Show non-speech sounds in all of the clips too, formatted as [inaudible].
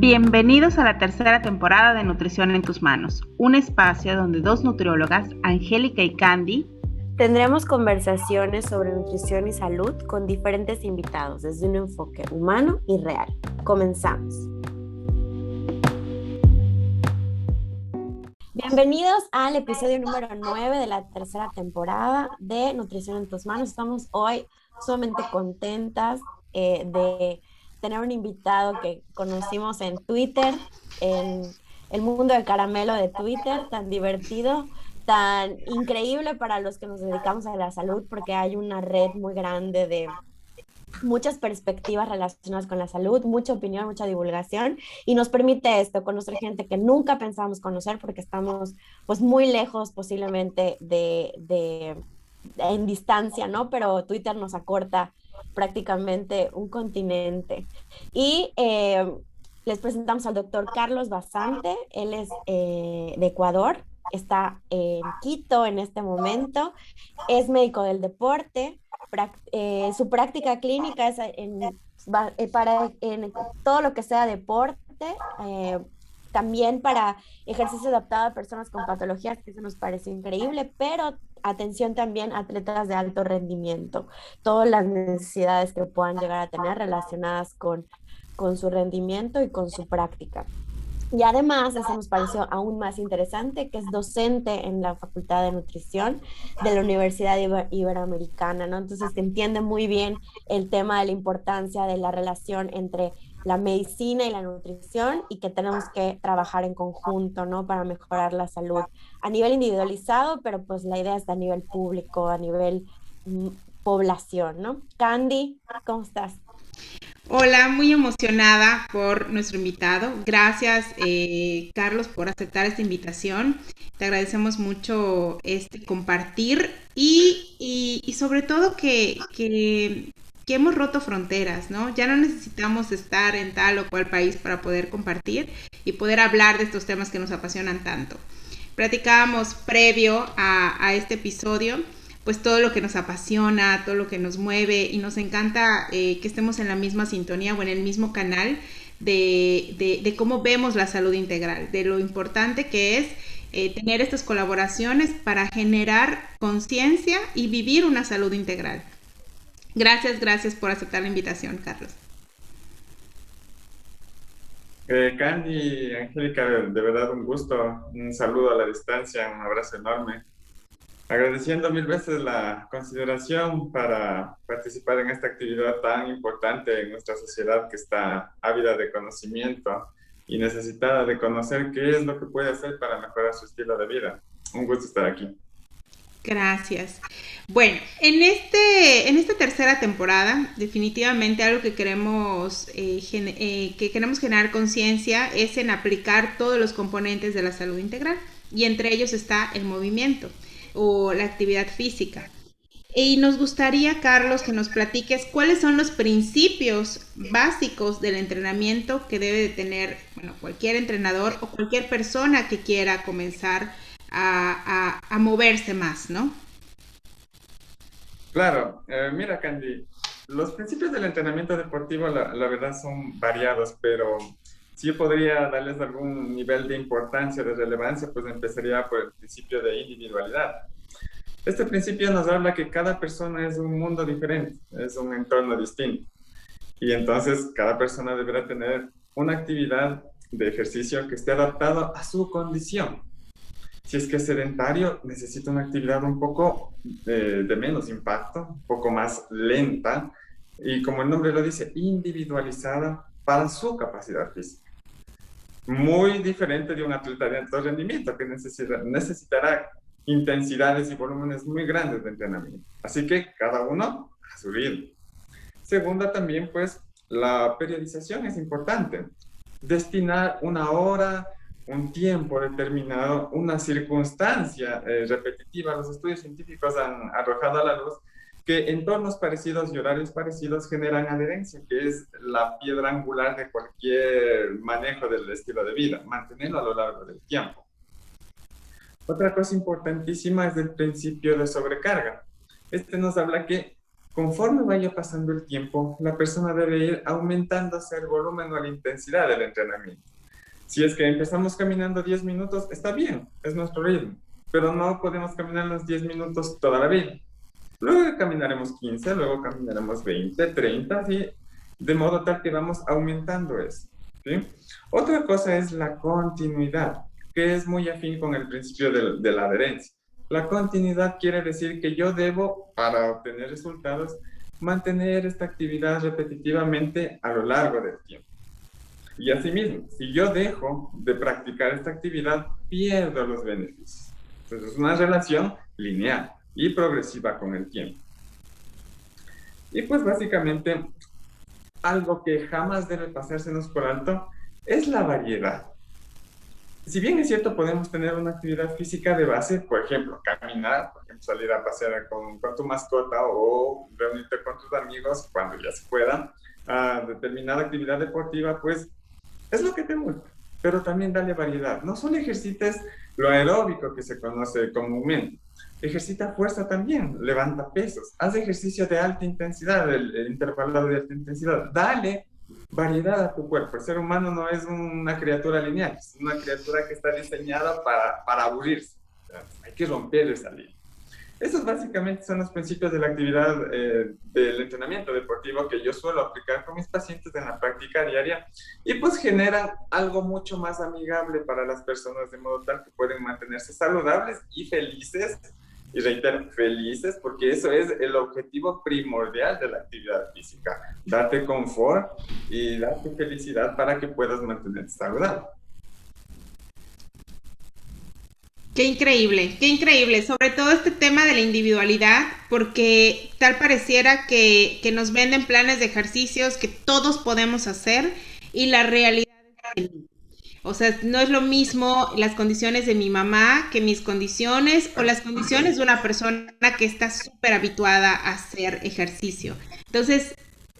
Bienvenidos a la tercera temporada de Nutrición en tus manos, un espacio donde dos nutriólogas, Angélica y Candy, tendremos conversaciones sobre nutrición y salud con diferentes invitados desde un enfoque humano y real. Comenzamos. Bienvenidos al episodio número 9 de la tercera temporada de Nutrición en tus manos. Estamos hoy sumamente contentas eh, de tener un invitado que conocimos en Twitter, en el mundo del caramelo de Twitter, tan divertido, tan increíble para los que nos dedicamos a la salud, porque hay una red muy grande de muchas perspectivas relacionadas con la salud, mucha opinión, mucha divulgación y nos permite esto, conocer gente que nunca pensábamos conocer porque estamos pues muy lejos posiblemente de, de en distancia, ¿no? Pero Twitter nos acorta prácticamente un continente. Y eh, les presentamos al doctor Carlos Basante, él es eh, de Ecuador, está en Quito en este momento, es médico del deporte, eh, su práctica clínica es para en todo lo que sea deporte, también para ejercicio adaptado a personas con patologías, que eso nos parece increíble, pero atención también a atletas de alto rendimiento, todas las necesidades que puedan llegar a tener relacionadas con, con su rendimiento y con su práctica. Y además, eso nos pareció aún más interesante, que es docente en la Facultad de Nutrición de la Universidad Iberoamericana, ¿no? Entonces, entiende muy bien el tema de la importancia de la relación entre la medicina y la nutrición y que tenemos que trabajar en conjunto, ¿no? Para mejorar la salud a nivel individualizado, pero pues la idea es a nivel público, a nivel mm, población, ¿no? Candy, ¿cómo estás? Hola, muy emocionada por nuestro invitado. Gracias, eh, Carlos, por aceptar esta invitación. Te agradecemos mucho este compartir y, y, sobre todo que, que que hemos roto fronteras, ¿no? Ya no necesitamos estar en tal o cual país para poder compartir y poder hablar de estos temas que nos apasionan tanto. Platicábamos previo a, este episodio, pues todo lo que nos apasiona, todo lo que nos mueve y nos encanta eh, que estemos en la misma sintonía o en el mismo canal de, cómo vemos la salud integral, de lo importante que es eh, tener estas colaboraciones para generar conciencia y vivir una salud integral. Gracias, gracias por aceptar la invitación, Carlos. Eh, Candy, Angélica, de verdad un gusto, un saludo a la distancia, un abrazo enorme. Agradeciendo mil veces la consideración para participar en esta actividad tan importante en nuestra sociedad que está ávida de conocimiento y necesitada de conocer qué es lo que puede hacer para mejorar su estilo de vida. Un gusto estar aquí. Gracias. Bueno, en, este, en esta tercera temporada, definitivamente algo que queremos, eh, eh, que queremos generar conciencia es en aplicar todos los componentes de la salud integral y entre ellos está el movimiento o la actividad física. Y nos gustaría, Carlos, que nos platiques cuáles son los principios básicos del entrenamiento que debe de tener bueno, cualquier entrenador o cualquier persona que quiera comenzar a, moverse más, ¿no? Claro, eh, mira Candy, los principios del entrenamiento deportivo la, verdad son variados, pero si yo podría darles algún nivel de importancia, de relevancia, pues empezaría por el principio de individualidad. Este principio nos habla que cada persona es un mundo diferente, es un entorno distinto. Y entonces cada persona deberá tener una actividad de ejercicio que esté adaptado a su condición. Si es que es sedentario, necesita una actividad un poco de, menos impacto, un poco más lenta y como el nombre lo dice, individualizada para su capacidad física. Muy diferente de un atleta de alto rendimiento que necesitará intensidades y volúmenes muy grandes de entrenamiento. Así que cada uno a su ritmo. Segunda también, pues, la periodización es importante. Destinar una hora, un tiempo determinado, una circunstancia eh, repetitiva. Los estudios científicos han arrojado a la luz que entornos parecidos y horarios parecidos generan adherencia, que es la piedra angular de cualquier manejo del estilo de vida, mantenerlo a lo largo del tiempo. Otra cosa importantísima es el principio de sobrecarga. Este nos habla que conforme vaya pasando el tiempo, la persona debe ir aumentándose el volumen o la intensidad del entrenamiento. Si es que empezamos caminando 10 minutos, está bien, es nuestro ritmo, pero no podemos caminar los 10 minutos toda la vida. Luego caminaremos 15, luego caminaremos 20, 30, así, de modo tal que vamos aumentando eso. Otra cosa es la continuidad, que es muy afín con el principio de la adherencia. La continuidad quiere decir que yo debo, para obtener resultados, mantener esta actividad repetitivamente a lo largo del tiempo. Y asimismo, si yo dejo de practicar esta actividad, pierdo los beneficios. Entonces es una relación lineal y progresiva con el tiempo. Y pues básicamente algo que jamás debe pasársenos por alto es la variedad si bien es cierto, podemos tener una actividad física de base, por ejemplo, caminar, por ejemplo, salir a pasear con, tu mascota o reunirte con tus amigos cuando ya se pueda, a determinada actividad deportiva, pues es lo que te gusta, pero también dale variedad. No solo ejercites lo aeróbico que se conoce comúnmente, ejercita fuerza también, levanta pesos, haz ejercicio de alta intensidad, el, el intervalado de alta intensidad, dale variedad a tu cuerpo. El ser humano no es una criatura lineal, es una criatura que está diseñada para, para aburrirse. hay que romper esa línea. Esos básicamente son los principios de la actividad eh, del entrenamiento deportivo que yo suelo aplicar con mis pacientes en la práctica diaria y pues generan algo mucho más amigable para las personas de modo tal que pueden mantenerse saludables y felices y reitero, felices porque eso es el objetivo primordial de la actividad física, darte confort y darte felicidad para que puedas mantenerte saludable. Qué increíble, qué increíble, sobre todo este tema de la individualidad, porque tal pareciera que, que nos venden planes de ejercicios que todos podemos hacer y la realidad es que o sea, no es lo mismo las condiciones de mi mamá que mis condiciones o las condiciones de una persona que está súper habituada a hacer ejercicio. Entonces,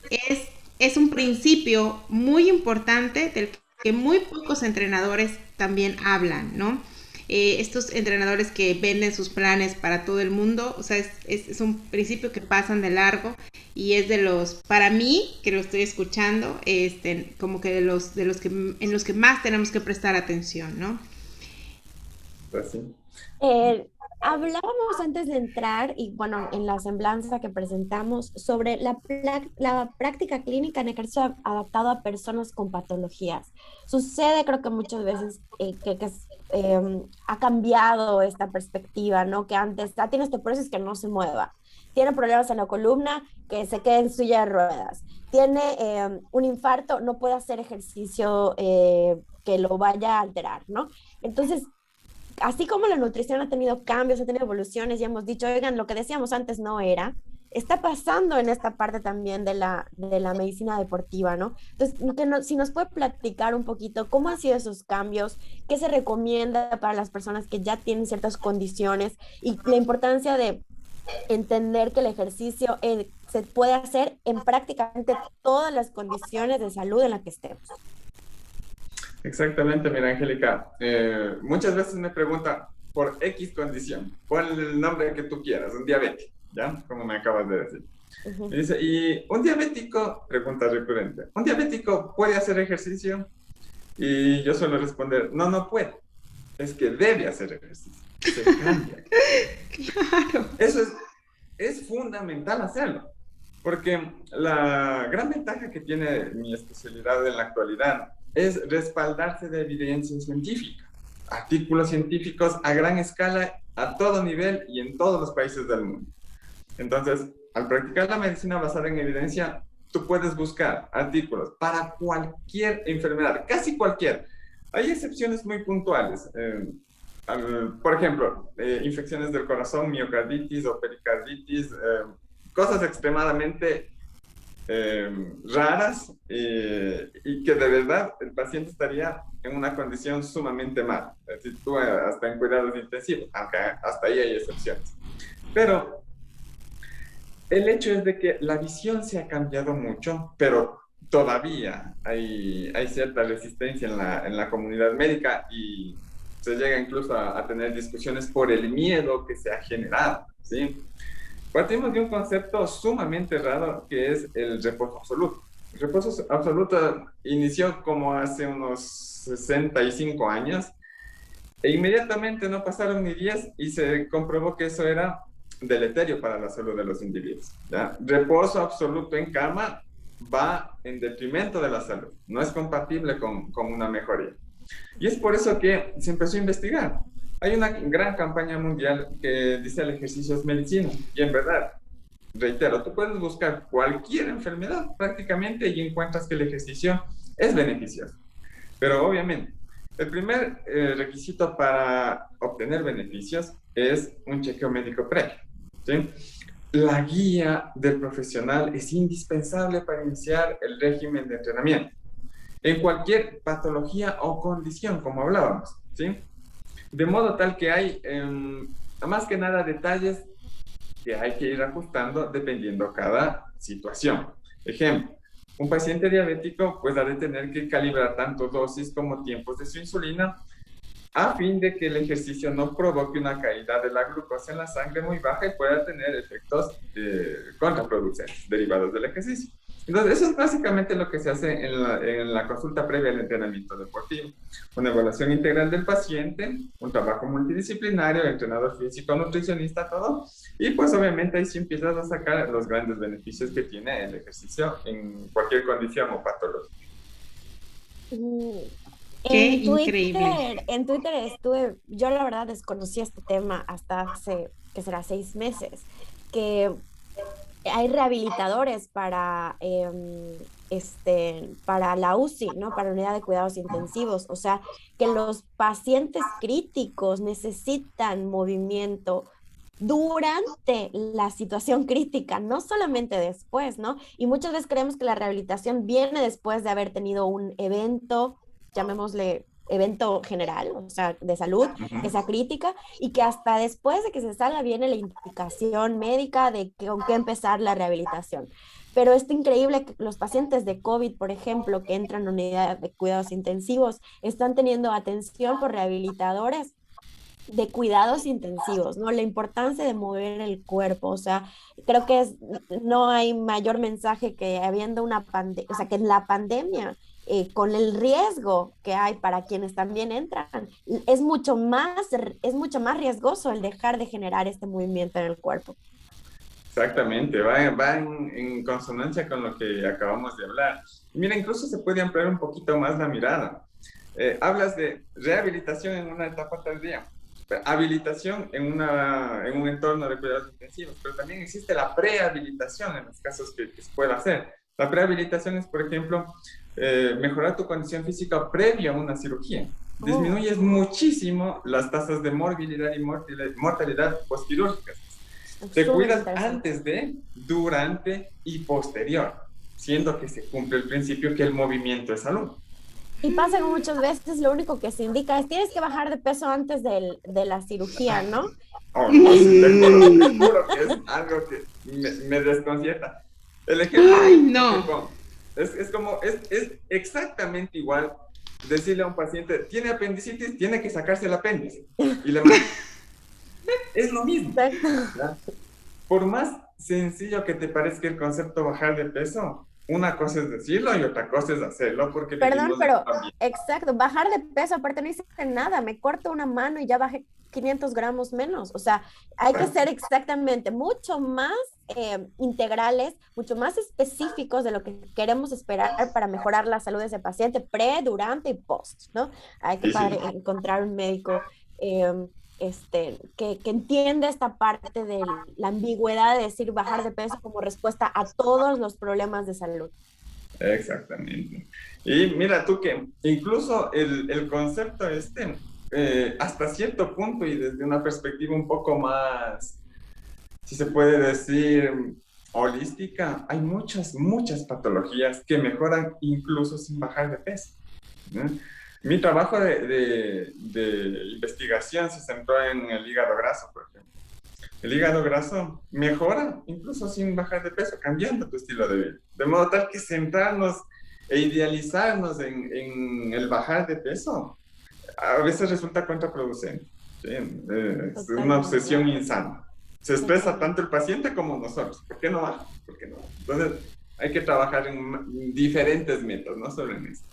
es, es un principio muy importante del que muy pocos entrenadores también hablan, ¿no? Eh, estos entrenadores que venden sus planes para todo el mundo, o sea, es, es, un principio que pasan de largo y es de los, para mí, que lo estoy escuchando, este, como que de los, de los que, en los que más tenemos que prestar atención, ¿no? Pues sí. Eh, Hablábamos antes de entrar, y bueno, en la semblanza que presentamos, sobre la, la práctica clínica en ejercicio adaptado a personas con patologías. Sucede, creo que muchas veces, eh, que, que em, ha cambiado esta perspectiva, ¿no? Que antes, ah, tiene osteoporosis que no se mueva, tiene problemas en la columna, que se quede en silla de ruedas, tiene em, un infarto, no puede hacer ejercicio eh, que lo vaya a alterar, ¿no? Entonces, así como la nutrición ha tenido cambios, ha tenido evoluciones y hemos dicho, oigan, lo que decíamos antes no era, está pasando en esta parte también de la, de la medicina deportiva, ¿no? Entonces, que si nos puede platicar un poquito cómo han sido esos cambios, qué se recomienda para las personas que ya tienen ciertas condiciones y la importancia de entender que el ejercicio eh, se puede hacer en prácticamente todas las condiciones de salud en las que estemos. Exactamente, mira, Angélica. Eh, muchas veces me preguntan por X condición, pon el nombre que tú quieras, un diabético, ¿ya? Como me acabas de decir. y, dice, y un diabético, pregunta recurrente, ¿un diabético puede hacer ejercicio? Y yo suelo responder, no, no puede. Es que debe hacer ejercicio. Se [laughs] cambia. claro. Eso es, es fundamental hacerlo. Porque la gran ventaja que tiene mi especialidad en la actualidad es respaldarse de evidencia científica, artículos científicos a gran escala, a todo nivel y en todos los países del mundo. Entonces, al practicar la medicina basada en evidencia, tú puedes buscar artículos para cualquier enfermedad, casi cualquier. Hay excepciones muy puntuales. Eh, por ejemplo, eh, infecciones del corazón, miocarditis o pericarditis, eh, cosas extremadamente Em, raras eh, y que de verdad el paciente estaría en una condición sumamente mala. Si tú eh, hasta en cuidados intensivos, aunque hasta ahí hay excepciones. Pero el hecho es de que la visión se ha cambiado mucho, pero todavía hay, hay cierta resistencia en la, en la comunidad médica y se llega incluso a, a, tener discusiones por el miedo que se ha generado, ¿sí? Partimos de un concepto sumamente raro que es el reposo absoluto. El reposo absoluto inició como hace unos 65 años e inmediatamente no pasaron ni 10 y se comprobó que eso era deleterio para la salud de los individuos. ¿ya? Reposo absoluto en cama va en detrimento de la salud, no es compatible con, con una mejoría. Y es por eso que se empezó a investigar. Hay una gran campaña mundial que dice el ejercicio es medicina. Y en verdad, reitero, tú puedes buscar cualquier enfermedad prácticamente y encuentras que el ejercicio es beneficioso. Pero obviamente, el primer eh, requisito para obtener beneficios es un chequeo médico previo. ¿sí? La guía del profesional es indispensable para iniciar el régimen de entrenamiento en cualquier patología o condición, como hablábamos. ¿sí? De modo tal que hay, em, más que nada, detalles que hay que ir ajustando dependiendo cada situación. Ejemplo, un paciente diabético pues ha de tener que calibrar tanto dosis como tiempos de su insulina a fin de que el ejercicio no provoque una caída de la glucosa en la sangre muy baja y pueda tener efectos eh, contraproducentes derivados del ejercicio. Entonces, eso es básicamente lo que se hace en la, consulta previa al entrenamiento deportivo. Una evaluación integral del paciente, un trabajo multidisciplinario, entrenador físico, nutricionista, todo. Y pues obviamente ahí sí empiezas a sacar los grandes beneficios que tiene el ejercicio en cualquier condición o patología. Mm, Qué increíble. En Twitter estuve, yo la verdad desconocí este tema hasta hace, que será seis meses, que hay rehabilitadores para, em, este, para la UCI, ¿no? Para la unidad de cuidados intensivos. O sea, que los pacientes críticos necesitan movimiento durante la situación crítica, no solamente después, ¿no? Y muchas veces creemos que la rehabilitación viene después de haber tenido un evento, llamémosle evento general, o sea, de salud, que sea crítica, y que hasta después de que se salga viene la indicación médica de con qué empezar la rehabilitación. Pero es increíble que los pacientes de COVID, por ejemplo, que entran a unidad de cuidados intensivos, están teniendo atención por rehabilitadores de cuidados intensivos, ¿no? La importancia de mover el cuerpo, o sea, creo que no hay mayor mensaje que habiendo una pandemia, o sea, que en la pandemia eh, con el riesgo que hay para quienes también entran, es mucho más, es mucho más riesgoso el dejar de generar este movimiento en el cuerpo. Exactamente, va, va en, consonancia con lo que acabamos de hablar. Mira, incluso se puede ampliar un poquito más la mirada. Eh, hablas de rehabilitación en una etapa tardía, habilitación en, una, en un entorno de cuidados intensivos, pero también existe la prehabilitación en los casos que, que se puede hacer. La prehabilitación es, por ejemplo, eh, mejorar tu condición física previo a una cirugía. Oh. Disminuyes muchísimo las tasas de morbilidad y mortalidad postquirúrgicas. Te cuidas antes de, durante y posterior, siendo que se cumple el principio que el movimiento es salud. Y pasa muchas veces lo único que se indica es tienes que bajar de peso antes de la cirugía, ¿no? Oh, no, te juro, que es algo que me, me desconcierta. El ejemplo, Ay, no. Es, es como, es, es, exactamente igual decirle a un paciente, tiene apendicitis, tiene que sacarse el apéndice. Y le [laughs] es lo mismo. Por más sencillo que te parezca el concepto bajar de peso, una cosa es decirlo y otra cosa es hacerlo porque perdón pero exacto bajar de peso aparte no hice nada me corto una mano y ya bajé 500 gramos menos o sea hay que ser exactamente mucho más eh, integrales mucho más específicos de lo que queremos esperar para mejorar la salud de ese paciente pre durante y post no hay que encontrar un médico eh, este, que, que entiende esta parte de la ambigüedad de decir bajar de peso como respuesta a todos los problemas de salud. Exactamente. Y mira tú que incluso el, el concepto este, eh, hasta cierto punto y desde una perspectiva un poco más, si se puede decir, holística, hay muchas, muchas patologías que mejoran incluso sin bajar de peso. Mi trabajo de, investigación se centró en el hígado graso, por ejemplo. El hígado graso mejora incluso sin bajar de peso, cambiando tu estilo de vida. De modo tal que centrarnos e idealizarnos en, el bajar de peso a veces resulta contraproducente. Eh, es una obsesión insana. Se expresa tanto el paciente como nosotros. ¿Por qué no va? ¿Por qué no Entonces, hay que trabajar en diferentes métodos, no solo en esto.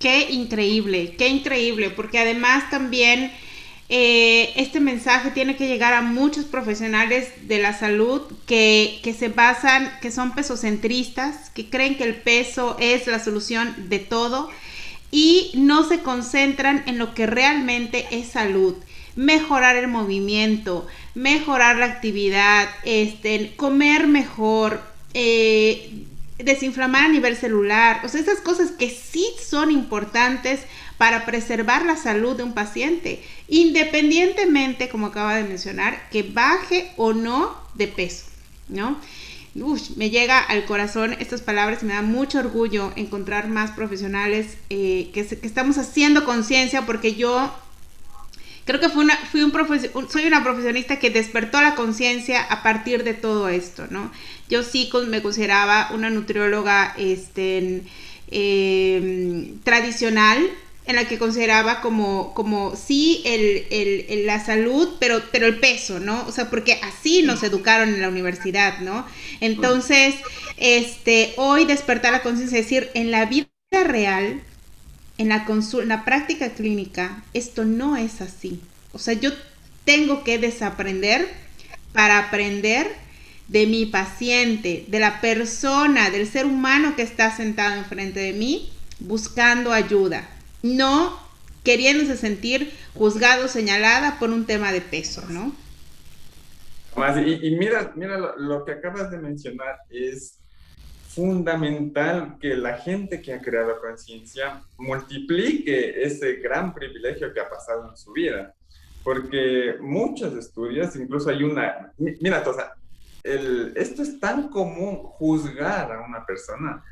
Qué increíble, qué increíble, porque además también eh, este mensaje tiene que llegar a muchos profesionales de la salud que, que, se basan, que son pesocentristas, que creen que el peso es la solución de todo y no se concentran en lo que realmente es salud. Mejorar el movimiento, mejorar la actividad, este, comer mejor, eh, desinflamar a nivel celular, o sea, esas cosas que sí son importantes para preservar la salud de un paciente, independientemente, como acaba de mencionar, que baje o no de peso, ¿no? me llega al corazón estas palabras y me da mucho orgullo encontrar más profesionales eh, que estamos haciendo conciencia porque yo creo que fue una, fui un soy una profesionista que despertó la conciencia a partir de todo esto, ¿no? Yo sí me consideraba una nutrióloga este, em, tradicional, en la que consideraba como, como sí el, la salud, pero, pero el peso, ¿no? O sea, porque así nos educaron en la universidad, ¿no? Entonces, este, hoy despertar la conciencia, es decir, en la vida real, en la, la práctica clínica, esto no es así. O sea, yo tengo que desaprender para aprender de mi paciente, de la persona, del ser humano que está sentado enfrente de mí, buscando ayuda, no queriéndose sentir juzgado, señalada por un tema de peso, ¿no? Y, mira, mira lo, que acabas de mencionar es fundamental que la gente que ha creado conciencia multiplique ese gran privilegio que ha pasado en su vida. Porque muchos estudios, incluso hay una, mira, el, esto es tan común juzgar a una persona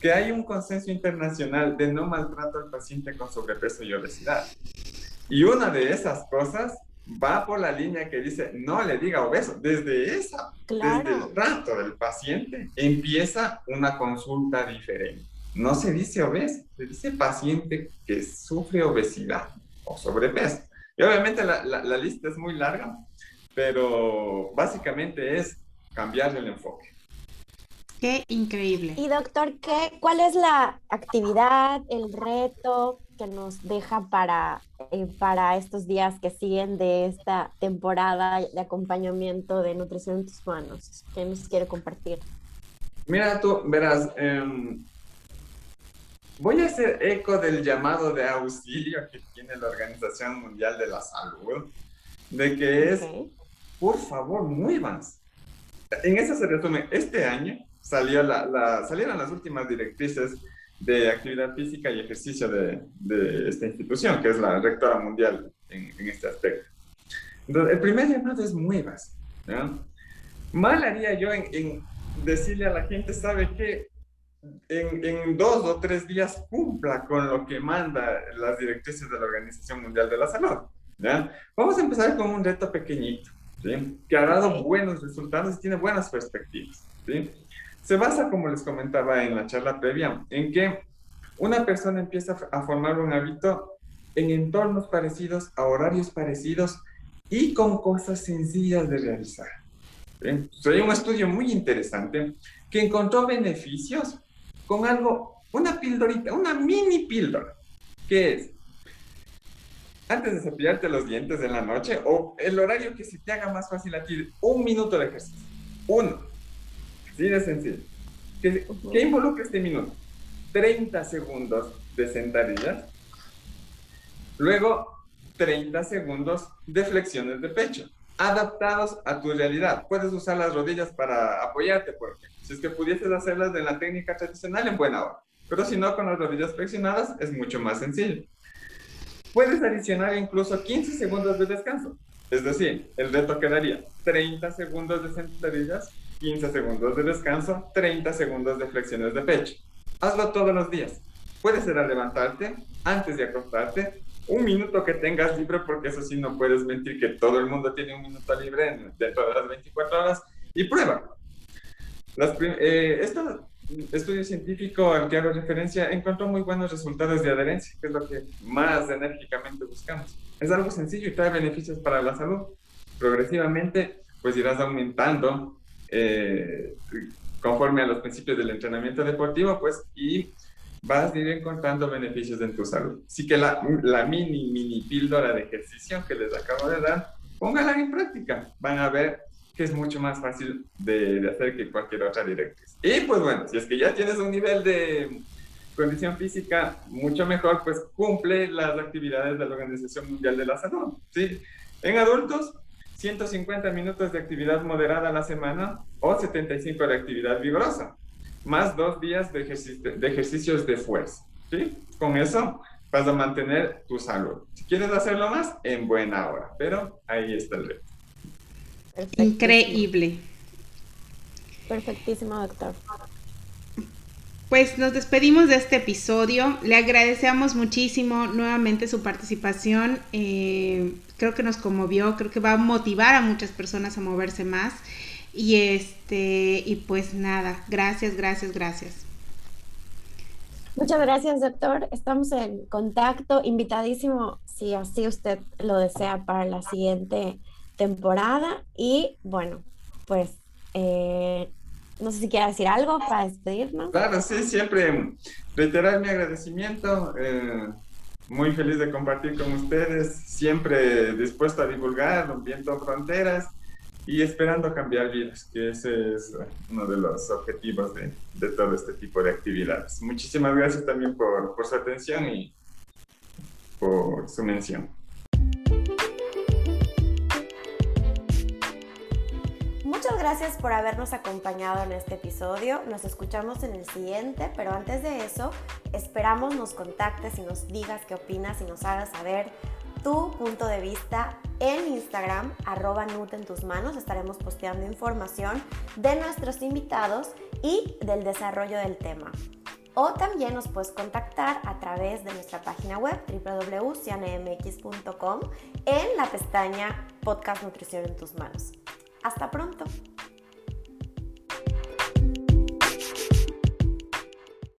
que hay un consenso internacional de no maltrato al paciente con sobrepeso y obesidad. Y una de esas cosas va por la línea que dice no le diga obeso. Desde esa, desde el trato del paciente empieza una consulta diferente. No se dice obeso, se dice paciente que sufre obesidad o sobrepeso. Y obviamente la, la lista es muy larga, pero básicamente es cambiar el enfoque. Qué increíble. Y doctor, ¿qué, ¿cuál es la actividad, el reto que nos deja para, eh, para estos días que siguen de esta temporada de acompañamiento de nutrición en tus manos? ¿Qué nos quiere compartir? Mira, tú verás, em, voy a hacer eco del llamado de auxilio que tiene la Organización Mundial de la Salud, de que es, por favor, muévanse. En eso se resume, este año salió la, salieron las últimas directrices de actividad física y ejercicio de, de esta institución, que es la rectora mundial en, en, este aspecto. Entonces, el primer llamado es muevas. Mal haría yo en, en, decirle a la gente, ¿sabe qué? En, en, dos o tres días cumpla con lo que manda las directrices de la Organización Mundial de la Salud. Vamos a empezar con un reto pequeñito, ¿sí? que ha dado buenos resultados y tiene buenas perspectivas. ¿sí? Se basa, como les comentaba en la charla previa, en que una persona empieza a formar un hábito en entornos parecidos, a horarios parecidos y con cosas sencillas de realizar. Hay un estudio muy interesante que encontró beneficios con algo, una píldorita, una mini píldora, que es antes de cepillarte los dientes en la noche o el horario que se te haga más fácil a ti, un minuto de ejercicio. Uno. Así de sencillo. ¿Qué, involucra este minuto? 30 segundos de sentadillas. Luego, 30 segundos de flexiones de pecho, adaptados a tu realidad. Puedes usar las rodillas para apoyarte, porque si es que pudieses hacerlas de la técnica tradicional, en buena hora. Pero si no, con las rodillas flexionadas es mucho más sencillo. Puedes adicionar incluso 15 segundos de descanso. Es decir, el reto quedaría 30 segundos de sentadillas, 15 segundos de descanso, 30 segundos de flexiones de pecho. Hazlo todos los días. Puede ser al levantarte, antes de acostarte, un minuto que tengas libre, porque eso sí no puedes mentir que todo el mundo tiene un minuto libre dentro de las 24 horas, y prueba. Eh, este estudio científico al que hago referencia encontró muy buenos resultados de adherencia, que es lo que más enérgicamente buscamos. Es algo sencillo y trae beneficios para la salud. progresivamente pues irás aumentando eh, conforme a los principios del entrenamiento deportivo, pues, y vas a ir encontrando beneficios en tu salud. Así que la, mini, mini píldora de ejercicio que les acabo de dar, póngala en práctica. Van a ver que es mucho más fácil de, de hacer que cualquier otra directriz. Y pues bueno, si es que ya tienes un nivel de condición física mucho mejor, pues cumple las actividades de la Organización Mundial de la Salud. ¿sí? En adultos, 150 minutos de actividad moderada a la semana o 75 de actividad vigorosa, más dos días de, de ejercicios de fuerza. ¿sí? Con eso vas a mantener tu salud. Si quieres hacerlo más, en buena hora, pero ahí está el reto. Increíble. Perfectísimo, doctor. Pues nos despedimos de este episodio. Le agradecemos muchísimo nuevamente su participación. Eh, creo que nos conmovió, creo que va a motivar a muchas personas a moverse más. Y este, y pues nada, gracias, gracias, gracias. Muchas gracias, doctor. Estamos en contacto, invitadísimo, si así usted lo desea, para la siguiente temporada. Y bueno, pues eh, no sé si quiere decir algo para despedirnos. Claro, sí, siempre reiterar mi agradecimiento. Eh, muy feliz de compartir con ustedes, siempre dispuesto a divulgar, rompiendo fronteras y esperando cambiar vidas, que ese es uno de los objetivos de, de todo este tipo de actividades. Muchísimas gracias también por, por su atención y por su mención. Gracias por habernos acompañado en este episodio. Nos escuchamos en el siguiente, pero antes de eso, esperamos nos contactes y nos digas qué opinas y nos hagas saber tu punto de vista en Instagram, arroba Nut en tus manos. Estaremos posteando información de nuestros invitados y del desarrollo del tema. O también nos puedes contactar a través de nuestra página web www.cianemx.com en la pestaña Podcast Nutrición en tus manos. Hasta pronto.